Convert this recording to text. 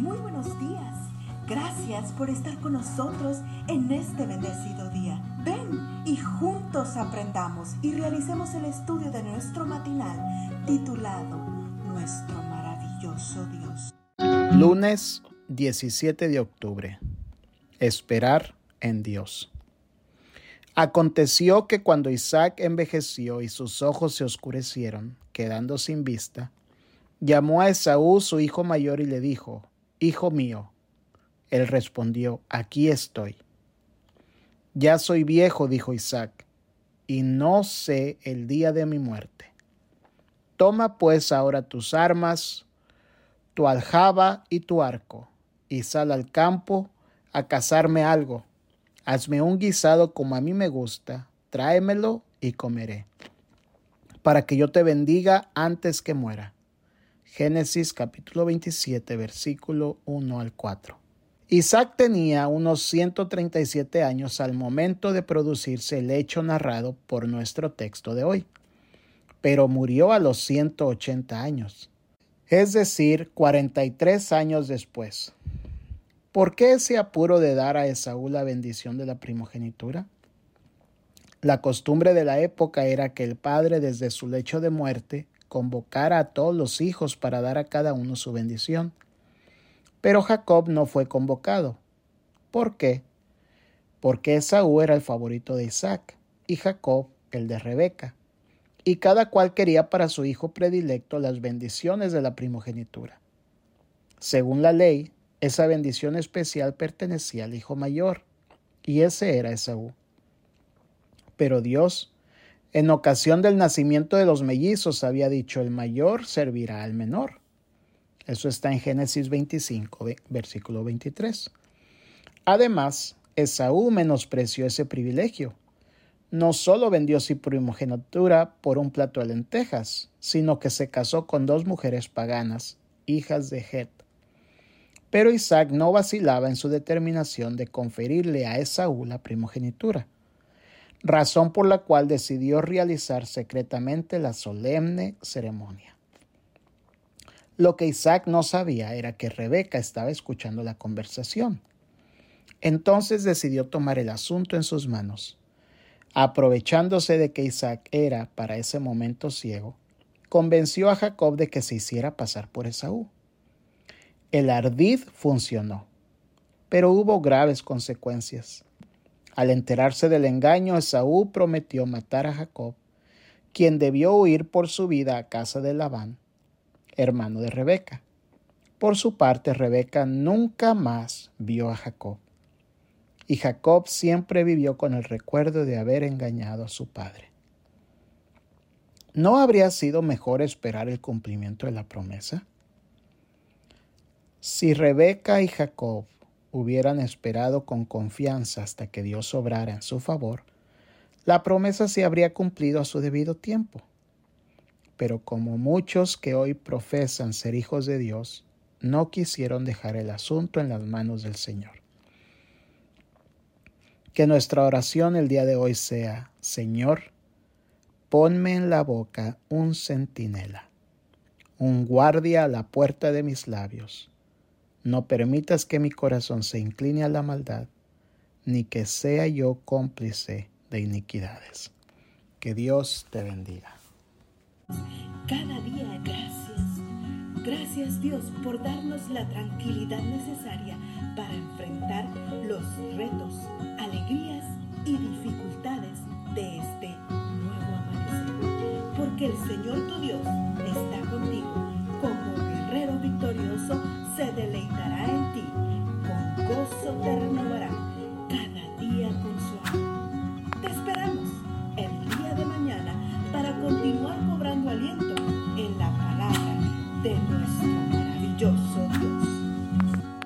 Muy buenos días. Gracias por estar con nosotros en este bendecido día. Ven y juntos aprendamos y realicemos el estudio de nuestro matinal titulado Nuestro maravilloso Dios. Lunes 17 de octubre. Esperar en Dios. Aconteció que cuando Isaac envejeció y sus ojos se oscurecieron, quedando sin vista, llamó a Esaú su hijo mayor y le dijo, Hijo mío. Él respondió, Aquí estoy. Ya soy viejo, dijo Isaac, y no sé el día de mi muerte. Toma pues ahora tus armas, tu aljaba y tu arco, y sal al campo a cazarme algo. Hazme un guisado como a mí me gusta, tráemelo y comeré, para que yo te bendiga antes que muera. Génesis capítulo 27, versículo 1 al 4. Isaac tenía unos 137 años al momento de producirse el hecho narrado por nuestro texto de hoy, pero murió a los 180 años, es decir, 43 años después. ¿Por qué ese apuro de dar a Esaú la bendición de la primogenitura? La costumbre de la época era que el padre desde su lecho de muerte convocar a todos los hijos para dar a cada uno su bendición. Pero Jacob no fue convocado. ¿Por qué? Porque Esaú era el favorito de Isaac y Jacob el de Rebeca, y cada cual quería para su hijo predilecto las bendiciones de la primogenitura. Según la ley, esa bendición especial pertenecía al hijo mayor, y ese era Esaú. Pero Dios en ocasión del nacimiento de los mellizos había dicho, el mayor servirá al menor. Eso está en Génesis 25, versículo 23. Además, Esaú menospreció ese privilegio. No solo vendió su primogenitura por un plato de lentejas, sino que se casó con dos mujeres paganas, hijas de Het. Pero Isaac no vacilaba en su determinación de conferirle a Esaú la primogenitura razón por la cual decidió realizar secretamente la solemne ceremonia. Lo que Isaac no sabía era que Rebeca estaba escuchando la conversación. Entonces decidió tomar el asunto en sus manos. Aprovechándose de que Isaac era para ese momento ciego, convenció a Jacob de que se hiciera pasar por Esaú. El ardid funcionó, pero hubo graves consecuencias. Al enterarse del engaño, Esaú prometió matar a Jacob, quien debió huir por su vida a casa de Labán, hermano de Rebeca. Por su parte, Rebeca nunca más vio a Jacob. Y Jacob siempre vivió con el recuerdo de haber engañado a su padre. ¿No habría sido mejor esperar el cumplimiento de la promesa? Si Rebeca y Jacob hubieran esperado con confianza hasta que Dios obrara en su favor, la promesa se habría cumplido a su debido tiempo. Pero como muchos que hoy profesan ser hijos de Dios, no quisieron dejar el asunto en las manos del Señor. Que nuestra oración el día de hoy sea, Señor, ponme en la boca un centinela, un guardia a la puerta de mis labios no permitas que mi corazón se incline a la maldad, ni que sea yo cómplice de iniquidades. Que Dios te bendiga. Cada día gracias. Gracias Dios por darnos la tranquilidad necesaria para enfrentar los retos, alegrías y dificultades de este nuevo amanecer. Porque el Señor tu Dios se deleitará en ti, con gozo te